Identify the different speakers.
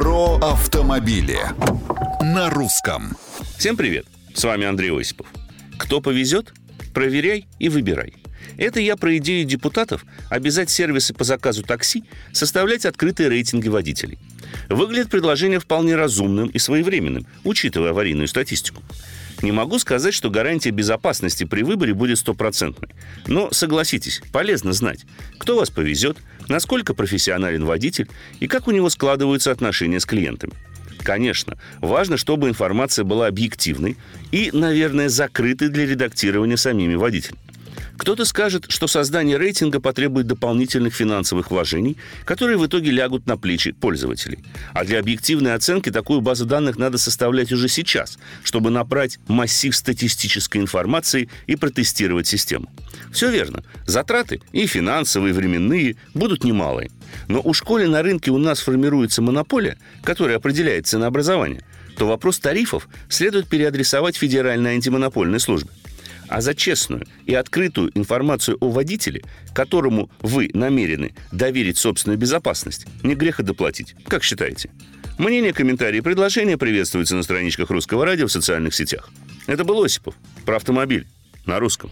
Speaker 1: Про автомобили на русском.
Speaker 2: Всем привет! С вами Андрей Осипов. Кто повезет, проверяй и выбирай. Это я про идею депутатов обязать сервисы по заказу такси составлять открытые рейтинги водителей. Выглядит предложение вполне разумным и своевременным, учитывая аварийную статистику. Не могу сказать, что гарантия безопасности при выборе будет стопроцентной. Но согласитесь, полезно знать, кто вас повезет, насколько профессионален водитель и как у него складываются отношения с клиентами. Конечно, важно, чтобы информация была объективной и, наверное, закрытой для редактирования самими водителями. Кто-то скажет, что создание рейтинга потребует дополнительных финансовых вложений, которые в итоге лягут на плечи пользователей. А для объективной оценки такую базу данных надо составлять уже сейчас, чтобы набрать массив статистической информации и протестировать систему. Все верно. Затраты и финансовые, и временные будут немалые. Но у школе на рынке у нас формируется монополия, которая определяет ценообразование, то вопрос тарифов следует переадресовать Федеральной антимонопольной службе а за честную и открытую информацию о водителе, которому вы намерены доверить собственную безопасность, не греха доплатить. Как считаете? Мнения, комментарии и предложения приветствуются на страничках Русского радио в социальных сетях. Это был Осипов про автомобиль на русском.